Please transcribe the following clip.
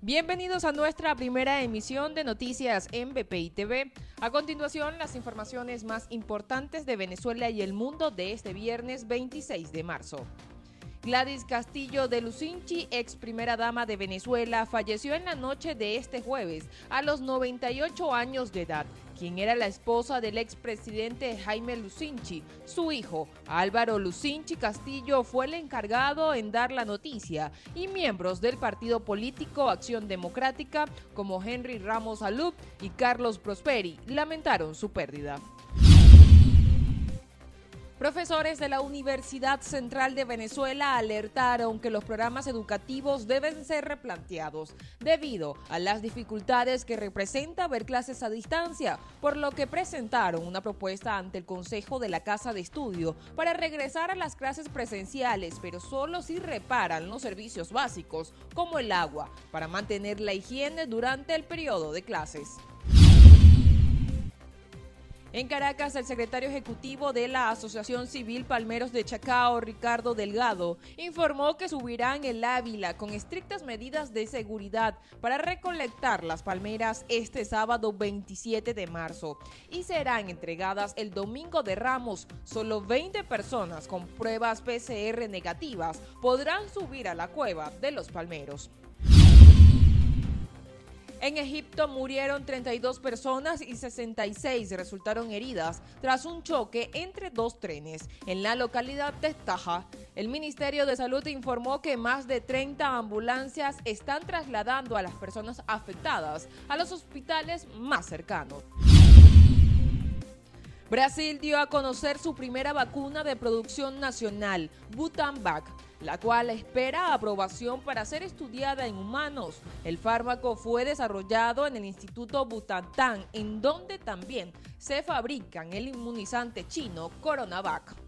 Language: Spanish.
Bienvenidos a nuestra primera emisión de noticias en BPI TV. A continuación, las informaciones más importantes de Venezuela y el mundo de este viernes 26 de marzo. Gladys Castillo de Lucinchi, ex primera dama de Venezuela, falleció en la noche de este jueves a los 98 años de edad, quien era la esposa del expresidente Jaime Lucinchi. Su hijo, Álvaro Lucinchi Castillo, fue el encargado en dar la noticia y miembros del partido político Acción Democrática como Henry Ramos Alup y Carlos Prosperi lamentaron su pérdida. Profesores de la Universidad Central de Venezuela alertaron que los programas educativos deben ser replanteados debido a las dificultades que representa ver clases a distancia, por lo que presentaron una propuesta ante el Consejo de la Casa de Estudio para regresar a las clases presenciales, pero solo si reparan los servicios básicos como el agua, para mantener la higiene durante el periodo de clases. En Caracas, el secretario ejecutivo de la Asociación Civil Palmeros de Chacao, Ricardo Delgado, informó que subirán el Ávila con estrictas medidas de seguridad para recolectar las palmeras este sábado 27 de marzo y serán entregadas el domingo de Ramos. Solo 20 personas con pruebas PCR negativas podrán subir a la cueva de los palmeros. En Egipto murieron 32 personas y 66 resultaron heridas tras un choque entre dos trenes en la localidad de Taja. El Ministerio de Salud informó que más de 30 ambulancias están trasladando a las personas afectadas a los hospitales más cercanos. Brasil dio a conocer su primera vacuna de producción nacional, Butanvac, la cual espera aprobación para ser estudiada en humanos. El fármaco fue desarrollado en el Instituto Butantan, en donde también se fabrican el inmunizante chino Coronavac.